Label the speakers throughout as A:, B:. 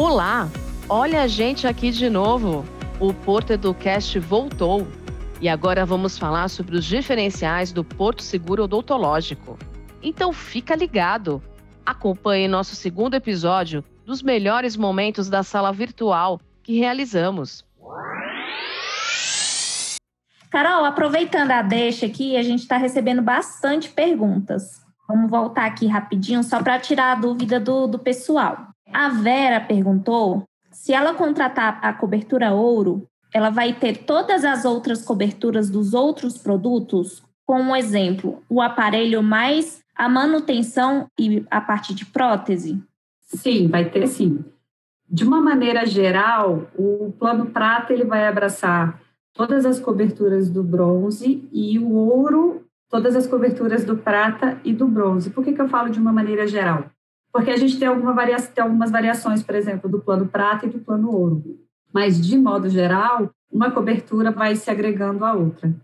A: Olá! Olha a gente aqui de novo. O Porto Educast voltou. E agora vamos falar sobre os diferenciais do Porto Seguro Odontológico. Então fica ligado. Acompanhe nosso segundo episódio dos melhores momentos da sala virtual que realizamos.
B: Carol, aproveitando a deixa aqui, a gente está recebendo bastante perguntas. Vamos voltar aqui rapidinho só para tirar a dúvida do, do pessoal. A Vera perguntou se ela contratar a cobertura ouro, ela vai ter todas as outras coberturas dos outros produtos, como exemplo, o aparelho mais a manutenção e a parte de prótese?
C: Sim, vai ter sim. De uma maneira geral, o plano prata ele vai abraçar todas as coberturas do bronze e o ouro, todas as coberturas do prata e do bronze. Por que, que eu falo de uma maneira geral? Porque a gente tem, alguma varia tem algumas variações, por exemplo, do plano prata e do plano ouro. Mas, de modo geral, uma cobertura vai se agregando à outra.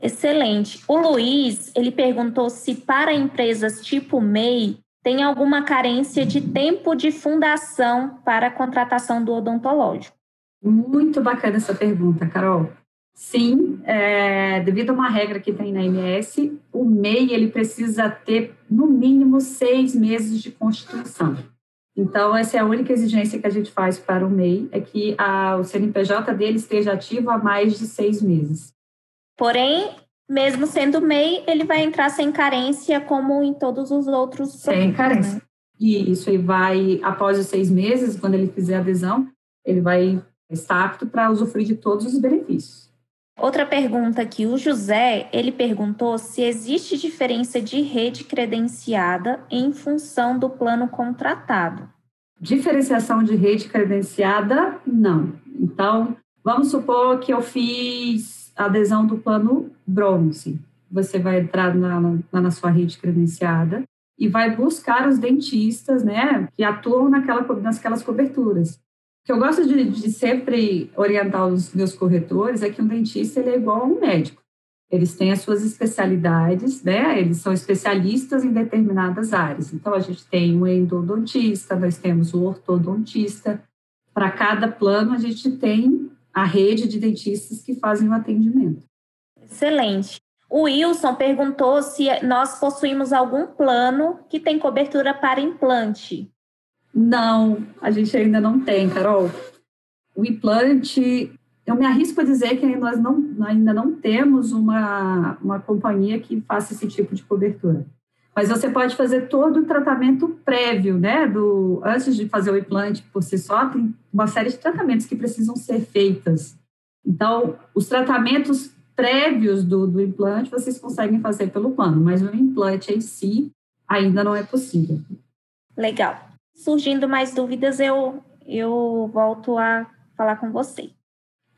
B: Excelente. O Luiz, ele perguntou se para empresas tipo MEI tem alguma carência de tempo de fundação para a contratação do odontológico.
C: Muito bacana essa pergunta, Carol. Sim, é, devido a uma regra que tem na MS, o MEI ele precisa ter no mínimo seis meses de constituição. Então, essa é a única exigência que a gente faz para o MEI, é que a, o CNPJ dele esteja ativo há mais de seis meses.
B: Porém, mesmo sendo MEI, ele vai entrar sem carência, como em todos os outros.
C: Sem carência. Né? E isso aí vai, após os seis meses, quando ele fizer adesão, ele vai estar apto para usufruir de todos os benefícios.
B: Outra pergunta aqui, o José, ele perguntou se existe diferença de rede credenciada em função do plano contratado.
C: Diferenciação de rede credenciada, não. Então, vamos supor que eu fiz adesão do plano bronze. Você vai entrar na, na, na sua rede credenciada e vai buscar os dentistas, né, que atuam naquela, naquelas coberturas. O que eu gosto de, de, sempre orientar os meus corretores é que um dentista ele é igual a um médico. Eles têm as suas especialidades, né? Eles são especialistas em determinadas áreas. Então, a gente tem o endodontista, nós temos o ortodontista. Para cada plano, a gente tem a rede de dentistas que fazem o atendimento.
B: Excelente. O Wilson perguntou se nós possuímos algum plano que tem cobertura para implante.
C: Não, a gente ainda não tem, Carol. O implante, eu me arrisco a dizer que nós não, ainda não temos uma, uma companhia que faça esse tipo de cobertura. Mas você pode fazer todo o tratamento prévio, né? Do, antes de fazer o implante por si só, tem uma série de tratamentos que precisam ser feitas. Então, os tratamentos prévios do, do implante vocês conseguem fazer pelo plano, mas o implante em si ainda não é possível.
B: Legal surgindo mais dúvidas, eu, eu volto a falar com você.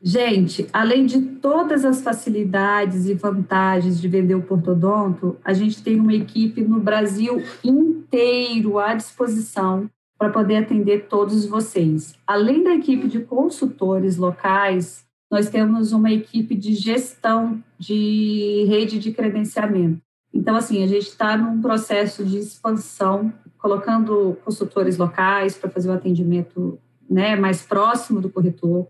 C: Gente, além de todas as facilidades e vantagens de vender o Portodonto, a gente tem uma equipe no Brasil inteiro à disposição para poder atender todos vocês. Além da equipe de consultores locais, nós temos uma equipe de gestão de rede de credenciamento. Então, assim, a gente está num processo de expansão colocando consultores locais para fazer o atendimento né, mais próximo do corretor,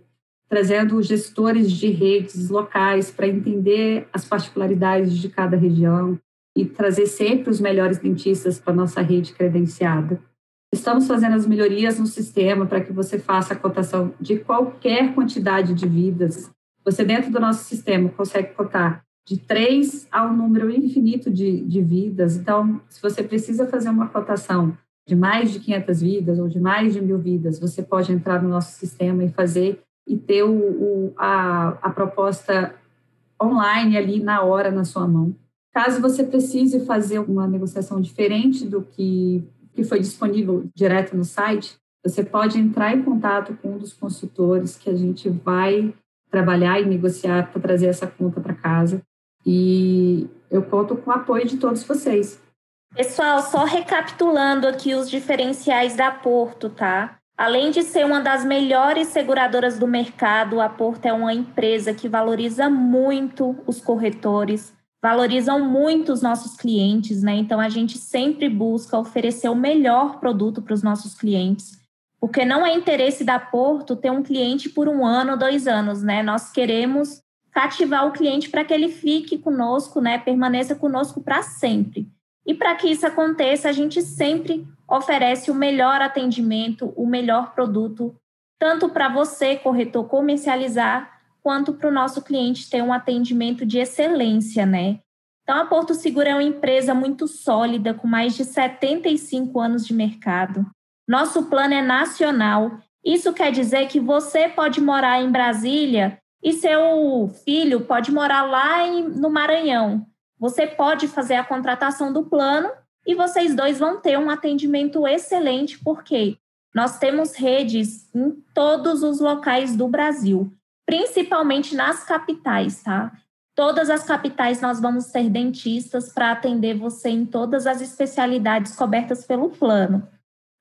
C: trazendo gestores de redes locais para entender as particularidades de cada região e trazer sempre os melhores dentistas para nossa rede credenciada. Estamos fazendo as melhorias no sistema para que você faça a cotação de qualquer quantidade de vidas. Você, dentro do nosso sistema, consegue cotar de três a um número infinito de, de vidas. Então, se você precisa fazer uma cotação de mais de 500 vidas ou de mais de mil vidas, você pode entrar no nosso sistema e fazer e ter o, o, a, a proposta online ali na hora na sua mão. Caso você precise fazer uma negociação diferente do que, que foi disponível direto no site, você pode entrar em contato com um dos consultores que a gente vai trabalhar e negociar para trazer essa conta para casa. E eu conto com o apoio de todos vocês.
B: Pessoal, só recapitulando aqui os diferenciais da Porto, tá? Além de ser uma das melhores seguradoras do mercado, a Porto é uma empresa que valoriza muito os corretores, valorizam muito os nossos clientes, né? Então a gente sempre busca oferecer o melhor produto para os nossos clientes. porque não é interesse da Porto ter um cliente por um ano, dois anos, né? Nós queremos cativar o cliente para que ele fique conosco, né? Permaneça conosco para sempre. E para que isso aconteça, a gente sempre oferece o melhor atendimento, o melhor produto, tanto para você, corretor, comercializar, quanto para o nosso cliente ter um atendimento de excelência, né? Então, a Porto Seguro é uma empresa muito sólida, com mais de 75 anos de mercado. Nosso plano é nacional. Isso quer dizer que você pode morar em Brasília e seu filho pode morar lá em, no Maranhão. Você pode fazer a contratação do plano e vocês dois vão ter um atendimento excelente, porque nós temos redes em todos os locais do Brasil, principalmente nas capitais, tá? Todas as capitais nós vamos ter dentistas para atender você em todas as especialidades cobertas pelo plano.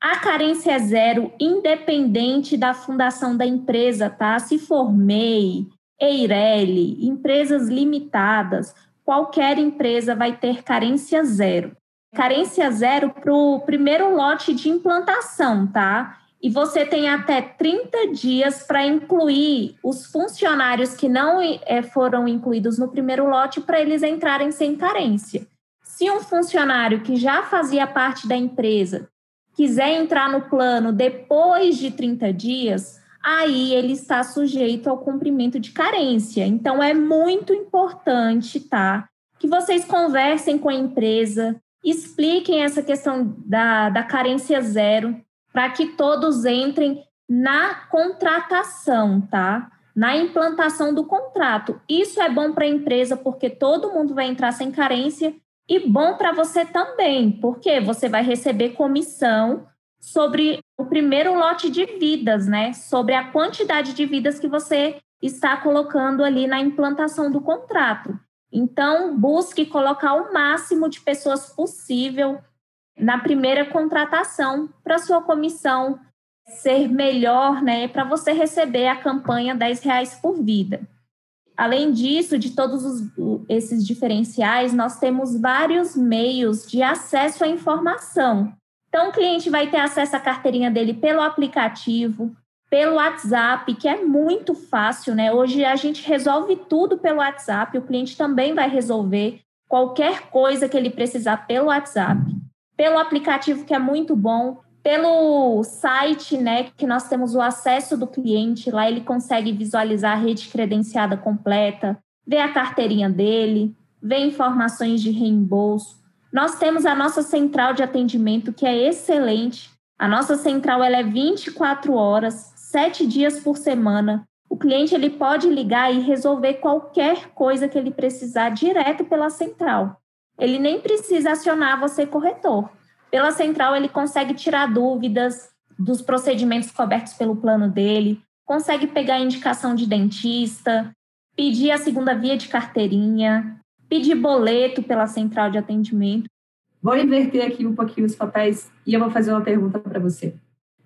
B: A carência é zero, independente da fundação da empresa, tá? Se for MEI, Eireli, empresas limitadas, qualquer empresa vai ter carência zero. Carência zero para o primeiro lote de implantação, tá? E você tem até 30 dias para incluir os funcionários que não é, foram incluídos no primeiro lote para eles entrarem sem carência. Se um funcionário que já fazia parte da empresa quiser entrar no plano depois de 30 dias, aí ele está sujeito ao cumprimento de carência. Então, é muito importante, tá? Que vocês conversem com a empresa, expliquem essa questão da, da carência zero, para que todos entrem na contratação, tá? Na implantação do contrato. Isso é bom para a empresa, porque todo mundo vai entrar sem carência e bom para você também, porque você vai receber comissão sobre o primeiro lote de vidas, né? Sobre a quantidade de vidas que você está colocando ali na implantação do contrato. Então, busque colocar o máximo de pessoas possível na primeira contratação para sua comissão ser melhor, né? Para você receber a campanha 10 reais por vida. Além disso, de todos os, esses diferenciais, nós temos vários meios de acesso à informação. Então, o cliente vai ter acesso à carteirinha dele pelo aplicativo, pelo WhatsApp, que é muito fácil, né? Hoje a gente resolve tudo pelo WhatsApp, o cliente também vai resolver qualquer coisa que ele precisar pelo WhatsApp, pelo aplicativo que é muito bom, pelo site, né, que nós temos o acesso do cliente, lá ele consegue visualizar a rede credenciada completa, ver a carteirinha dele, ver informações de reembolso. Nós temos a nossa central de atendimento, que é excelente. A nossa central ela é 24 horas, 7 dias por semana. O cliente ele pode ligar e resolver qualquer coisa que ele precisar direto pela central. Ele nem precisa acionar você corretor. Pela central, ele consegue tirar dúvidas dos procedimentos cobertos pelo plano dele, consegue pegar a indicação de dentista, pedir a segunda via de carteirinha, pedir boleto pela central de atendimento.
C: Vou inverter aqui um pouquinho os papéis e eu vou fazer uma pergunta para você.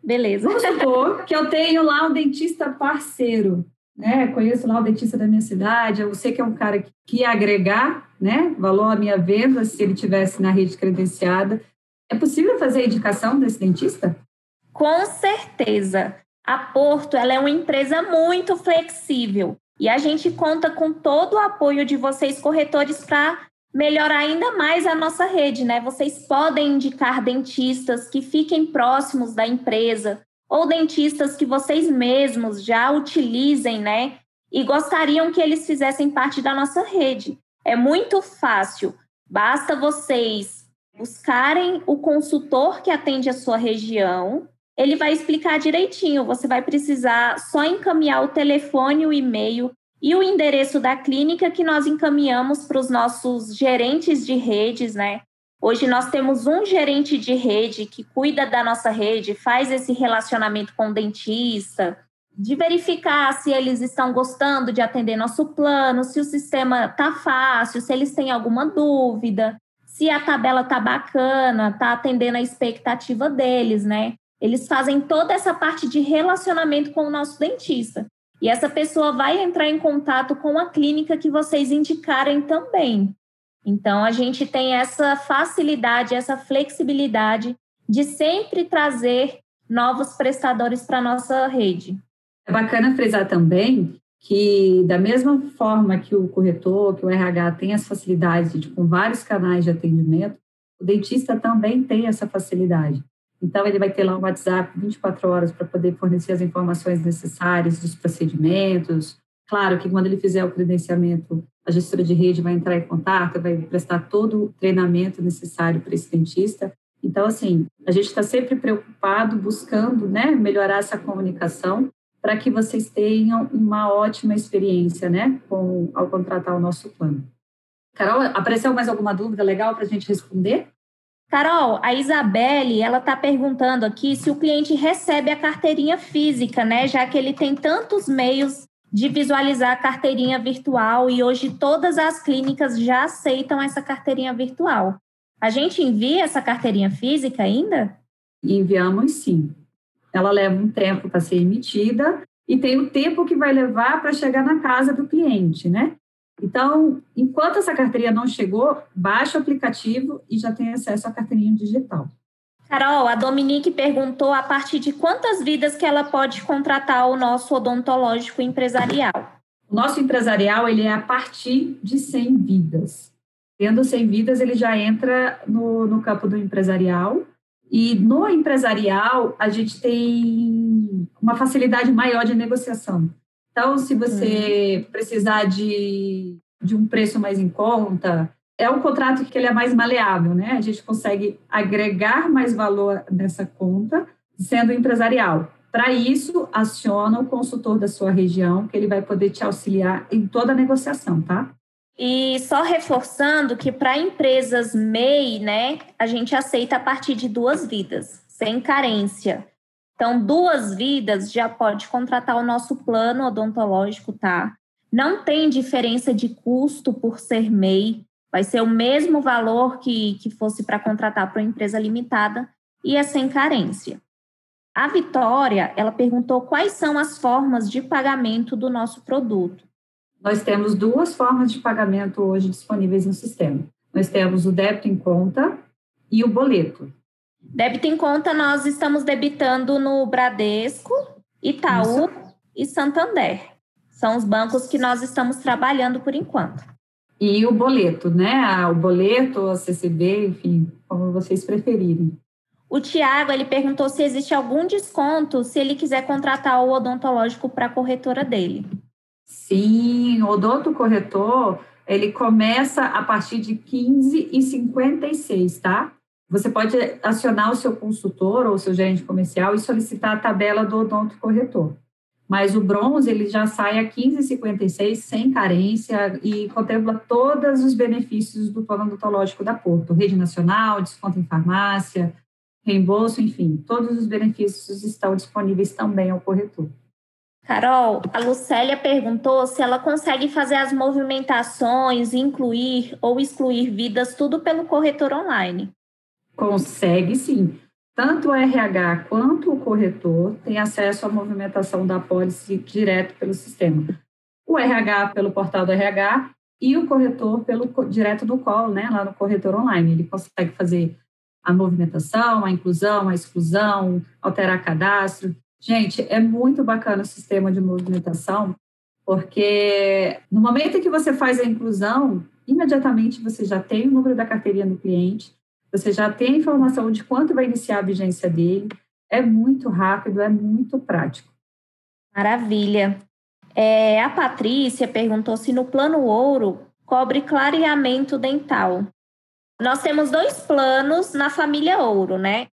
B: Beleza.
C: Vamos supor que eu tenho lá um dentista parceiro, né? Conheço lá o dentista da minha cidade, eu sei que é um cara que ia agregar, né, valor à minha venda se ele tivesse na rede credenciada. É possível fazer a indicação desse dentista?
B: Com certeza. A Porto ela é uma empresa muito flexível e a gente conta com todo o apoio de vocês corretores para melhorar ainda mais a nossa rede, né? Vocês podem indicar dentistas que fiquem próximos da empresa ou dentistas que vocês mesmos já utilizem, né? E gostariam que eles fizessem parte da nossa rede. É muito fácil. Basta vocês buscarem o consultor que atende a sua região. Ele vai explicar direitinho. Você vai precisar só encaminhar o telefone, o e-mail e o endereço da clínica que nós encaminhamos para os nossos gerentes de redes, né? Hoje nós temos um gerente de rede que cuida da nossa rede, faz esse relacionamento com o dentista, de verificar se eles estão gostando de atender nosso plano, se o sistema está fácil, se eles têm alguma dúvida se a tabela tá bacana, tá atendendo a expectativa deles, né? Eles fazem toda essa parte de relacionamento com o nosso dentista. E essa pessoa vai entrar em contato com a clínica que vocês indicarem também. Então, a gente tem essa facilidade, essa flexibilidade de sempre trazer novos prestadores para a nossa rede.
C: É bacana frisar também que, da mesma forma que o corretor, que o RH tem as facilidades de, com vários canais de atendimento, o dentista também tem essa facilidade. Então, ele vai ter lá um WhatsApp 24 horas para poder fornecer as informações necessárias dos procedimentos. Claro que quando ele fizer o credenciamento, a gestora de rede vai entrar em contato, vai prestar todo o treinamento necessário para esse dentista. Então, assim, a gente está sempre preocupado, buscando né, melhorar essa comunicação para que vocês tenham uma ótima experiência né, com, ao contratar o nosso plano. Carol, apareceu mais alguma dúvida legal para a gente responder?
B: Carol, a Isabelle, ela está perguntando aqui se o cliente recebe a carteirinha física, né? Já que ele tem tantos meios de visualizar a carteirinha virtual e hoje todas as clínicas já aceitam essa carteirinha virtual. A gente envia essa carteirinha física ainda?
C: Enviamos sim. Ela leva um tempo para ser emitida e tem o tempo que vai levar para chegar na casa do cliente, né? Então, enquanto essa carteirinha não chegou, baixa o aplicativo e já tem acesso à carteirinha digital.
B: Carol, a Dominique perguntou a partir de quantas vidas que ela pode contratar o nosso odontológico empresarial.
C: O nosso empresarial ele é a partir de 100 vidas. Tendo 100 vidas, ele já entra no, no campo do empresarial. E no empresarial, a gente tem uma facilidade maior de negociação. Então, se você uhum. precisar de, de um preço mais em conta, é um contrato que ele é mais maleável, né? A gente consegue agregar mais valor nessa conta, sendo empresarial. Para isso, aciona o consultor da sua região, que ele vai poder te auxiliar em toda a negociação, tá?
B: E só reforçando que para empresas MEI, né, a gente aceita a partir de duas vidas, sem carência. Então, duas vidas já pode contratar o nosso plano odontológico, tá? Não tem diferença de custo por ser MEI, vai ser o mesmo valor que, que fosse para contratar para uma empresa limitada e é sem carência. A Vitória, ela perguntou quais são as formas de pagamento do nosso produto.
C: Nós temos duas formas de pagamento hoje disponíveis no sistema. Nós temos o débito em conta e o boleto.
B: Débito em conta, nós estamos debitando no Bradesco, Itaú Isso. e Santander. São os bancos que nós estamos trabalhando por enquanto.
C: E o boleto, né? O boleto, a CCB, enfim, como vocês preferirem.
B: O Tiago, ele perguntou se existe algum desconto se ele quiser contratar o odontológico para a corretora dele.
C: Sim, o odonto corretor, ele começa a partir de 15,56, tá? Você pode acionar o seu consultor ou o seu gerente comercial e solicitar a tabela do odonto corretor. Mas o bronze, ele já sai a 15,56 sem carência e contempla todos os benefícios do plano odontológico da Porto. Rede nacional, desconto em farmácia, reembolso, enfim, todos os benefícios estão disponíveis também ao corretor.
B: Carol, a Lucélia perguntou se ela consegue fazer as movimentações, incluir ou excluir vidas, tudo pelo corretor online.
C: Consegue sim. Tanto o RH quanto o corretor têm acesso à movimentação da pólice direto pelo sistema. O RH pelo portal do RH e o corretor pelo direto do call, né, lá no corretor online. Ele consegue fazer a movimentação, a inclusão, a exclusão, alterar cadastro. Gente, é muito bacana o sistema de movimentação, porque no momento em que você faz a inclusão, imediatamente você já tem o número da carteirinha do cliente, você já tem a informação de quanto vai iniciar a vigência dele. É muito rápido, é muito prático.
B: Maravilha. É, a Patrícia perguntou se no plano ouro cobre clareamento dental. Nós temos dois planos na família ouro, né?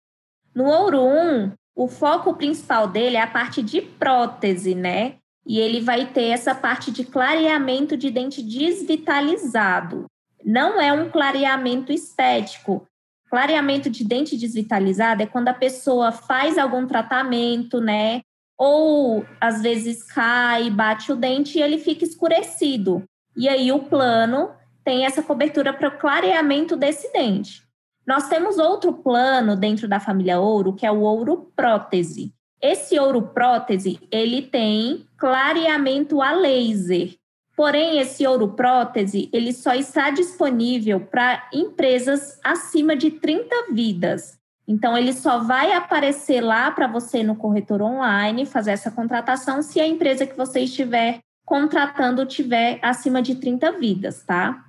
B: No ouro 1, o foco principal dele é a parte de prótese, né? E ele vai ter essa parte de clareamento de dente desvitalizado. Não é um clareamento estético, Clareamento de dente desvitalizado é quando a pessoa faz algum tratamento, né? Ou às vezes cai, bate o dente e ele fica escurecido. E aí o plano tem essa cobertura para o clareamento desse dente. Nós temos outro plano dentro da família ouro, que é o ouro prótese. Esse ouro prótese, ele tem clareamento a laser. Porém, esse ouro prótese, ele só está disponível para empresas acima de 30 vidas. Então, ele só vai aparecer lá para você no corretor online fazer essa contratação se a empresa que você estiver contratando tiver acima de 30 vidas, tá?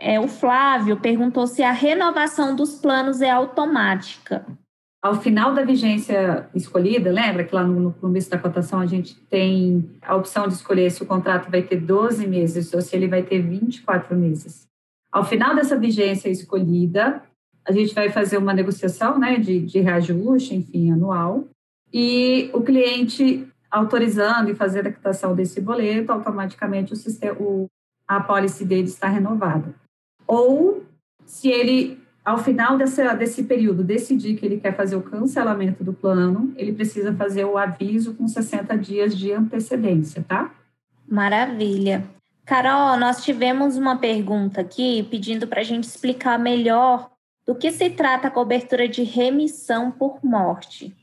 B: É, o Flávio perguntou se a renovação dos planos é automática.
C: Ao final da vigência escolhida, lembra que lá no começo da cotação a gente tem a opção de escolher se o contrato vai ter 12 meses ou se ele vai ter 24 meses. Ao final dessa vigência escolhida, a gente vai fazer uma negociação né, de, de reajuste, enfim, anual, e o cliente autorizando e fazendo a quitação desse boleto, automaticamente o sistema, o, a policy dele está renovada. Ou se ele, ao final dessa, desse período, decidir que ele quer fazer o cancelamento do plano, ele precisa fazer o aviso com 60 dias de antecedência, tá?
B: Maravilha. Carol, nós tivemos uma pergunta aqui pedindo para a gente explicar melhor do que se trata a cobertura de remissão por morte.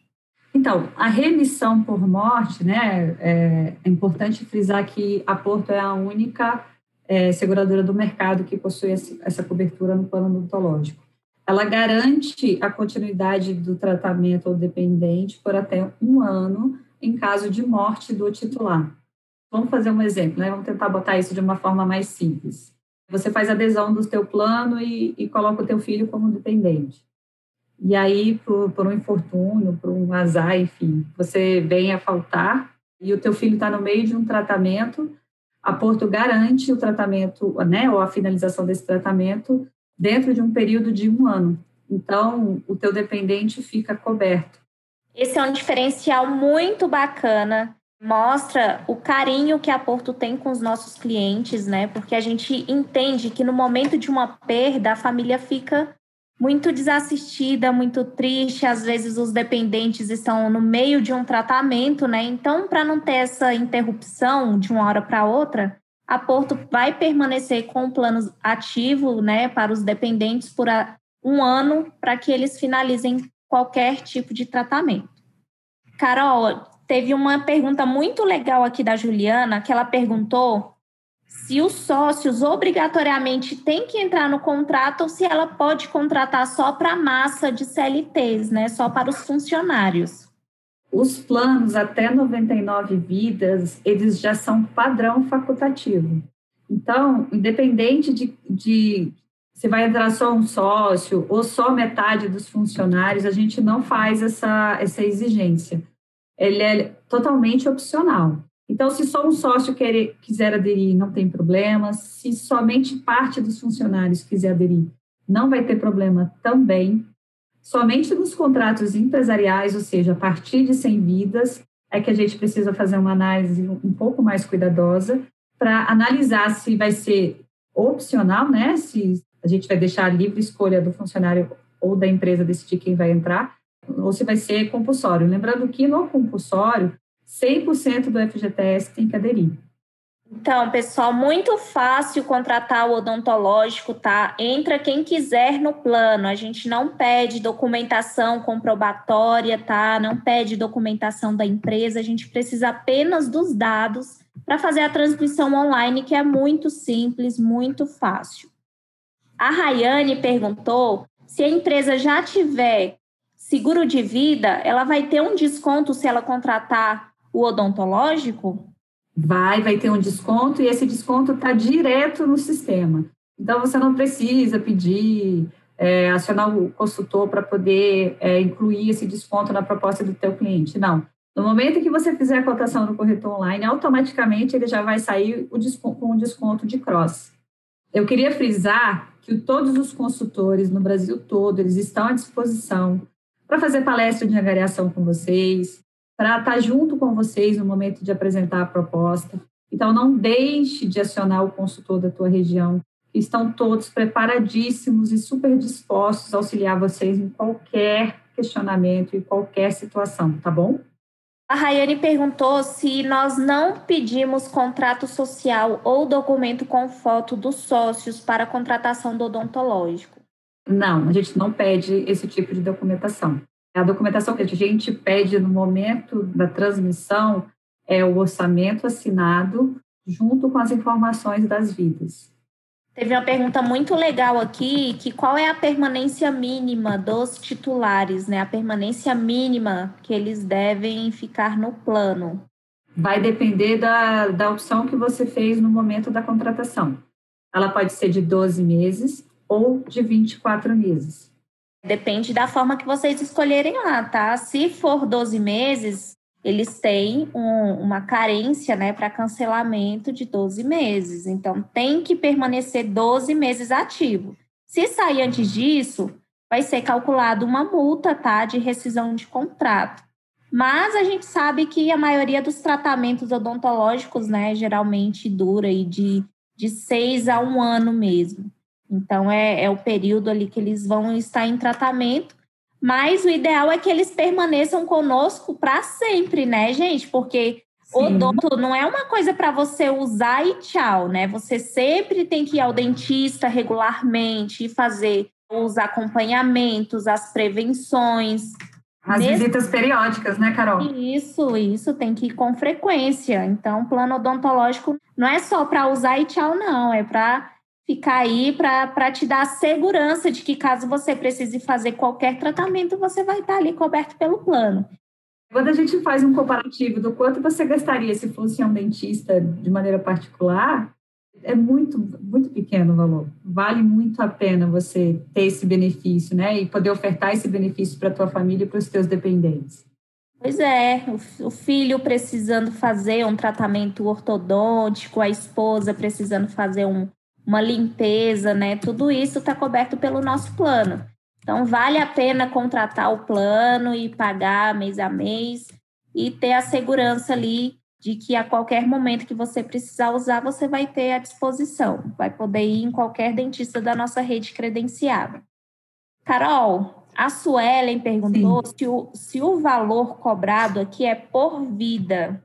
C: Então, a remissão por morte, né, é, é importante frisar que a Porto é a única é, seguradora do mercado que possui essa cobertura no plano odontológico. Ela garante a continuidade do tratamento ao dependente por até um ano em caso de morte do titular. Vamos fazer um exemplo, né? Vamos tentar botar isso de uma forma mais simples. Você faz adesão do teu plano e, e coloca o teu filho como dependente. E aí, por, por um infortúnio, por um azar, enfim, você vem a faltar e o teu filho está no meio de um tratamento, a Porto garante o tratamento, né, ou a finalização desse tratamento dentro de um período de um ano. Então, o teu dependente fica coberto.
B: Esse é um diferencial muito bacana mostra o carinho que a Porto tem com os nossos clientes, né? Porque a gente entende que no momento de uma perda, a família fica muito desassistida, muito triste, às vezes os dependentes estão no meio de um tratamento, né? Então, para não ter essa interrupção de uma hora para outra, a Porto vai permanecer com o plano ativo, né, para os dependentes por um ano, para que eles finalizem qualquer tipo de tratamento. Carol, teve uma pergunta muito legal aqui da Juliana, que ela perguntou se os sócios obrigatoriamente têm que entrar no contrato ou se ela pode contratar só para a massa de CLTs, né? Só para os funcionários.
C: Os planos até 99 vidas, eles já são padrão facultativo. Então, independente de, de se vai entrar só um sócio ou só metade dos funcionários, a gente não faz essa, essa exigência ele é totalmente opcional. Então, se só um sócio quiser aderir, não tem problema. Se somente parte dos funcionários quiser aderir, não vai ter problema também. Somente nos contratos empresariais, ou seja, a partir de 100 vidas, é que a gente precisa fazer uma análise um pouco mais cuidadosa para analisar se vai ser opcional, né? Se a gente vai deixar a livre escolha do funcionário ou da empresa decidir quem vai entrar, ou se vai ser compulsório. Lembrando que no compulsório, 100% do FGTS tem que aderir.
B: Então, pessoal, muito fácil contratar o odontológico, tá? Entra quem quiser no plano. A gente não pede documentação comprobatória, tá? Não pede documentação da empresa. A gente precisa apenas dos dados para fazer a transmissão online, que é muito simples, muito fácil. A Rayane perguntou se a empresa já tiver seguro de vida, ela vai ter um desconto se ela contratar o odontológico?
C: Vai, vai ter um desconto e esse desconto está direto no sistema. Então, você não precisa pedir, é, acionar o consultor para poder é, incluir esse desconto na proposta do teu cliente. Não. No momento que você fizer a cotação no corretor online, automaticamente ele já vai sair o desconto, com o desconto de cross. Eu queria frisar que todos os consultores no Brasil todo, eles estão à disposição para fazer palestra de angariação com vocês, para estar tá junto com vocês no momento de apresentar a proposta. Então, não deixe de acionar o consultor da tua região, estão todos preparadíssimos e super dispostos a auxiliar vocês em qualquer questionamento e qualquer situação, tá bom?
B: A Rayane perguntou se nós não pedimos contrato social ou documento com foto dos sócios para contratação do odontológico.
C: Não, a gente não pede esse tipo de documentação. A documentação que a gente pede no momento da transmissão é o orçamento assinado junto com as informações das vidas.
B: Teve uma pergunta muito legal aqui, que qual é a permanência mínima dos titulares, né? A permanência mínima que eles devem ficar no plano.
C: Vai depender da, da opção que você fez no momento da contratação. Ela pode ser de 12 meses ou de 24 meses.
B: Depende da forma que vocês escolherem lá, tá? Se for 12 meses, eles têm um, uma carência né, para cancelamento de 12 meses. Então, tem que permanecer 12 meses ativo. Se sair antes disso, vai ser calculado uma multa tá, de rescisão de contrato. Mas a gente sabe que a maioria dos tratamentos odontológicos, né, geralmente dura aí de, de seis a um ano mesmo. Então, é, é o período ali que eles vão estar em tratamento mas o ideal é que eles permaneçam conosco para sempre, né, gente? Porque Sim. odonto não é uma coisa para você usar e tchau, né? Você sempre tem que ir ao dentista regularmente e fazer os acompanhamentos, as prevenções.
C: As Nesse... visitas periódicas, né, Carol?
B: Isso, isso tem que ir com frequência. Então, plano odontológico não é só para usar e tchau, não, é para ficar aí para te dar a segurança de que caso você precise fazer qualquer tratamento, você vai estar ali coberto pelo plano.
C: Quando a gente faz um comparativo do quanto você gastaria se fosse um dentista de maneira particular, é muito, muito pequeno o valor. Vale muito a pena você ter esse benefício, né? E poder ofertar esse benefício para a tua família e para os teus dependentes.
B: Pois é, o filho precisando fazer um tratamento ortodôntico, a esposa precisando fazer um, uma limpeza, né? Tudo isso está coberto pelo nosso plano. Então, vale a pena contratar o plano e pagar mês a mês e ter a segurança ali de que a qualquer momento que você precisar usar, você vai ter à disposição. Vai poder ir em qualquer dentista da nossa rede credenciada. Carol, a Suelen perguntou se o, se o valor cobrado aqui é por vida.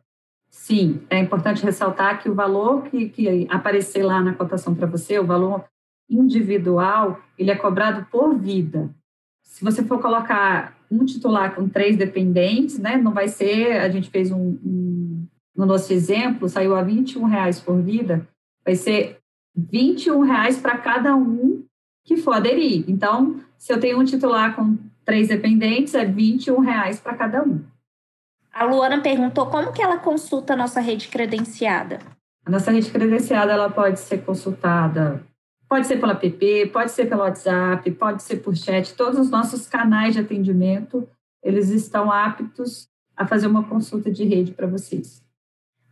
C: Sim, é importante ressaltar que o valor que, que aparecer lá na cotação para você, o valor individual, ele é cobrado por vida. Se você for colocar um titular com três dependentes, né, não vai ser, a gente fez um, um no nosso exemplo, saiu a 21 reais por vida, vai ser 21 reais para cada um que for aderir. Então, se eu tenho um titular com três dependentes, é 21 reais para cada um.
B: A Luana perguntou como que ela consulta a nossa rede credenciada.
C: A nossa rede credenciada ela pode ser consultada, pode ser pela app, pode ser pelo WhatsApp, pode ser por chat. Todos os nossos canais de atendimento eles estão aptos a fazer uma consulta de rede para vocês.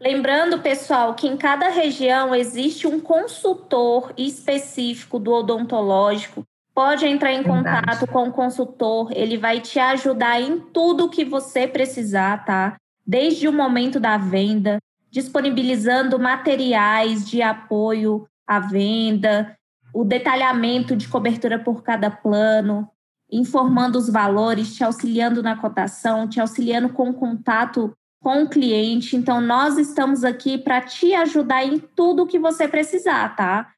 B: Lembrando, pessoal, que em cada região existe um consultor específico do odontológico Pode entrar em Verdade. contato com o consultor, ele vai te ajudar em tudo que você precisar, tá? Desde o momento da venda, disponibilizando materiais de apoio à venda, o detalhamento de cobertura por cada plano, informando os valores, te auxiliando na cotação, te auxiliando com o contato com o cliente. Então, nós estamos aqui para te ajudar em tudo que você precisar, tá?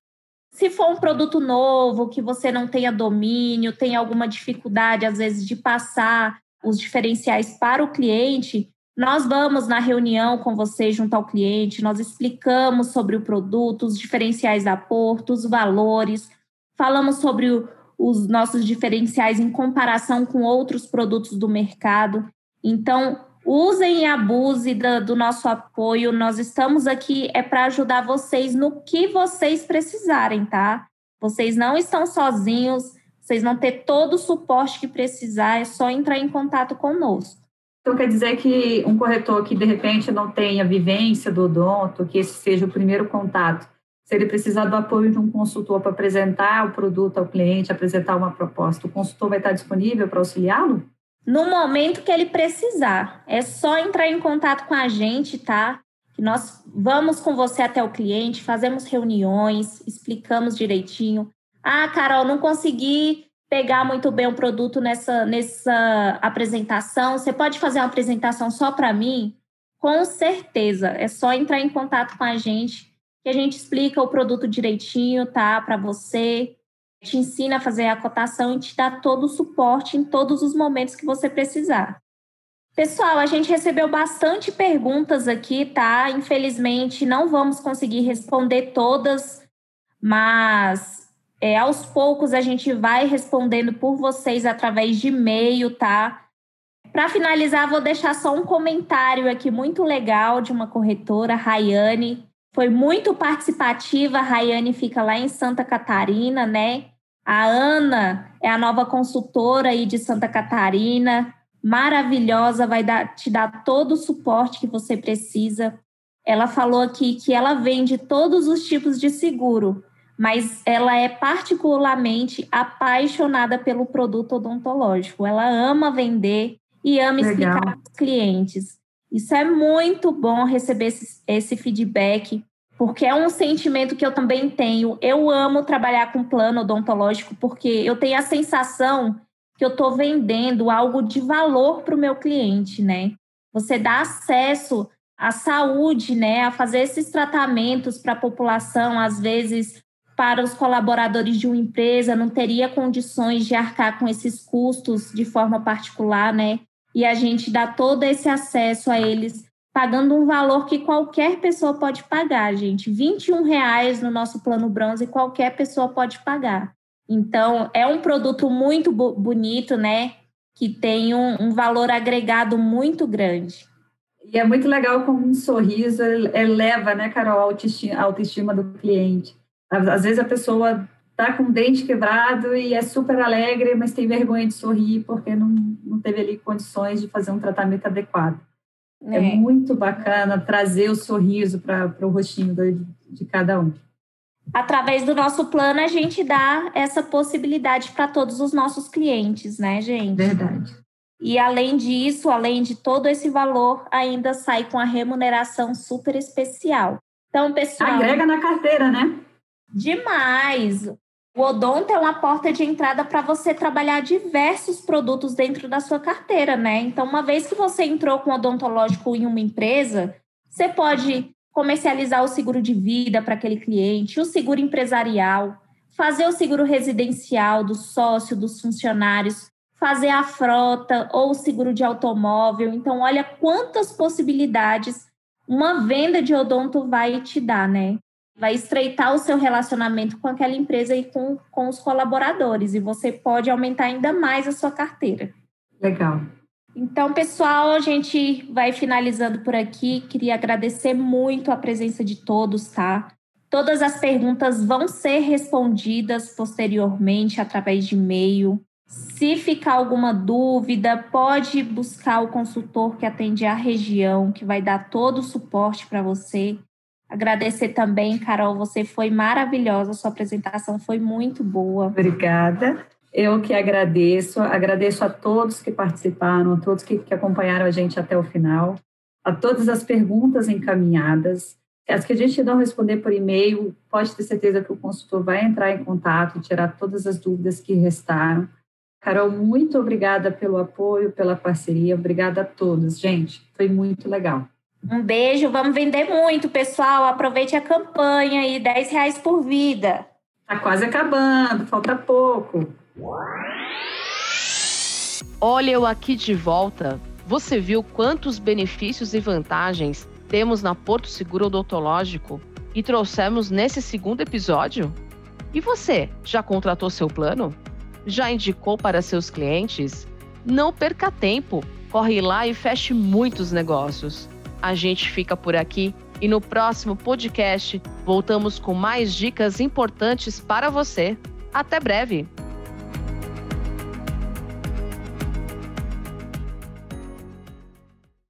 B: Se for um produto novo, que você não tenha domínio, tem alguma dificuldade, às vezes, de passar os diferenciais para o cliente, nós vamos na reunião com você junto ao cliente, nós explicamos sobre o produto, os diferenciais da Porto, os valores, falamos sobre o, os nossos diferenciais em comparação com outros produtos do mercado. Então, usem e abusem do, do nosso apoio. Nós estamos aqui é para ajudar vocês no que vocês precisarem, tá? Vocês não estão sozinhos, vocês vão ter todo o suporte que precisar, é só entrar em contato conosco.
C: Então quer dizer que um corretor que de repente não tenha vivência do odonto, que esse seja o primeiro contato, se ele precisar do apoio de um consultor para apresentar o produto ao cliente, apresentar uma proposta, o consultor vai estar disponível para auxiliá-lo?
B: No momento que ele precisar. É só entrar em contato com a gente, tá? Nós vamos com você até o cliente, fazemos reuniões, explicamos direitinho. Ah, Carol, não consegui pegar muito bem o produto nessa, nessa apresentação. Você pode fazer uma apresentação só para mim? Com certeza. É só entrar em contato com a gente que a gente explica o produto direitinho, tá? Para você te ensina a fazer a cotação e te dá todo o suporte em todos os momentos que você precisar. Pessoal, a gente recebeu bastante perguntas aqui, tá? Infelizmente, não vamos conseguir responder todas, mas é, aos poucos a gente vai respondendo por vocês através de e-mail, tá? Para finalizar, vou deixar só um comentário aqui muito legal de uma corretora, Rayane. Foi muito participativa, a Rayane fica lá em Santa Catarina, né? A Ana é a nova consultora aí de Santa Catarina, maravilhosa, vai dar, te dar todo o suporte que você precisa. Ela falou aqui que ela vende todos os tipos de seguro, mas ela é particularmente apaixonada pelo produto odontológico. Ela ama vender e ama Legal. explicar para os clientes. Isso é muito bom receber esse, esse feedback, porque é um sentimento que eu também tenho. Eu amo trabalhar com plano odontológico, porque eu tenho a sensação que eu estou vendendo algo de valor para o meu cliente, né? Você dá acesso à saúde, né? A fazer esses tratamentos para a população, às vezes para os colaboradores de uma empresa não teria condições de arcar com esses custos de forma particular, né? e a gente dá todo esse acesso a eles pagando um valor que qualquer pessoa pode pagar, gente. 21 reais no nosso plano bronze qualquer pessoa pode pagar. Então, é um produto muito bonito, né? Que tem um, um, valor agregado muito grande.
C: E é muito legal como um sorriso eleva, né, Carol, a autoestima, a autoestima do cliente. Às vezes a pessoa tá com o dente quebrado e é super alegre, mas tem vergonha de sorrir porque não, não teve ali condições de fazer um tratamento adequado. É, é muito bacana trazer o sorriso para o rostinho de, de cada um.
B: Através do nosso plano, a gente dá essa possibilidade para todos os nossos clientes, né, gente?
C: Verdade.
B: E além disso, além de todo esse valor, ainda sai com a remuneração super especial. Então, pessoal.
C: Agrega na carteira, né?
B: Demais. O Odonto é uma porta de entrada para você trabalhar diversos produtos dentro da sua carteira, né? Então, uma vez que você entrou com odontológico em uma empresa, você pode comercializar o seguro de vida para aquele cliente, o seguro empresarial, fazer o seguro residencial do sócio, dos funcionários, fazer a frota ou o seguro de automóvel. Então, olha quantas possibilidades uma venda de odonto vai te dar, né? Vai estreitar o seu relacionamento com aquela empresa e com, com os colaboradores, e você pode aumentar ainda mais a sua carteira.
C: Legal.
B: Então, pessoal, a gente vai finalizando por aqui. Queria agradecer muito a presença de todos, tá? Todas as perguntas vão ser respondidas posteriormente através de e-mail. Se ficar alguma dúvida, pode buscar o consultor que atende a região, que vai dar todo o suporte para você. Agradecer também, Carol, você foi maravilhosa, sua apresentação foi muito boa.
C: Obrigada. Eu que agradeço, agradeço a todos que participaram, a todos que, que acompanharam a gente até o final, a todas as perguntas encaminhadas. As que a gente não responder por e-mail, pode ter certeza que o consultor vai entrar em contato e tirar todas as dúvidas que restaram. Carol, muito obrigada pelo apoio, pela parceria. Obrigada a todos, gente. Foi muito legal.
B: Um beijo, vamos vender muito, pessoal. Aproveite a campanha aí, 10 reais por vida.
C: Tá quase acabando, falta pouco.
A: Olha eu aqui de volta. Você viu quantos benefícios e vantagens temos na Porto Seguro Odontológico e trouxemos nesse segundo episódio? E você, já contratou seu plano? Já indicou para seus clientes? Não perca tempo, corre lá e feche muitos negócios. A gente fica por aqui e no próximo podcast voltamos com mais dicas importantes para você. Até breve!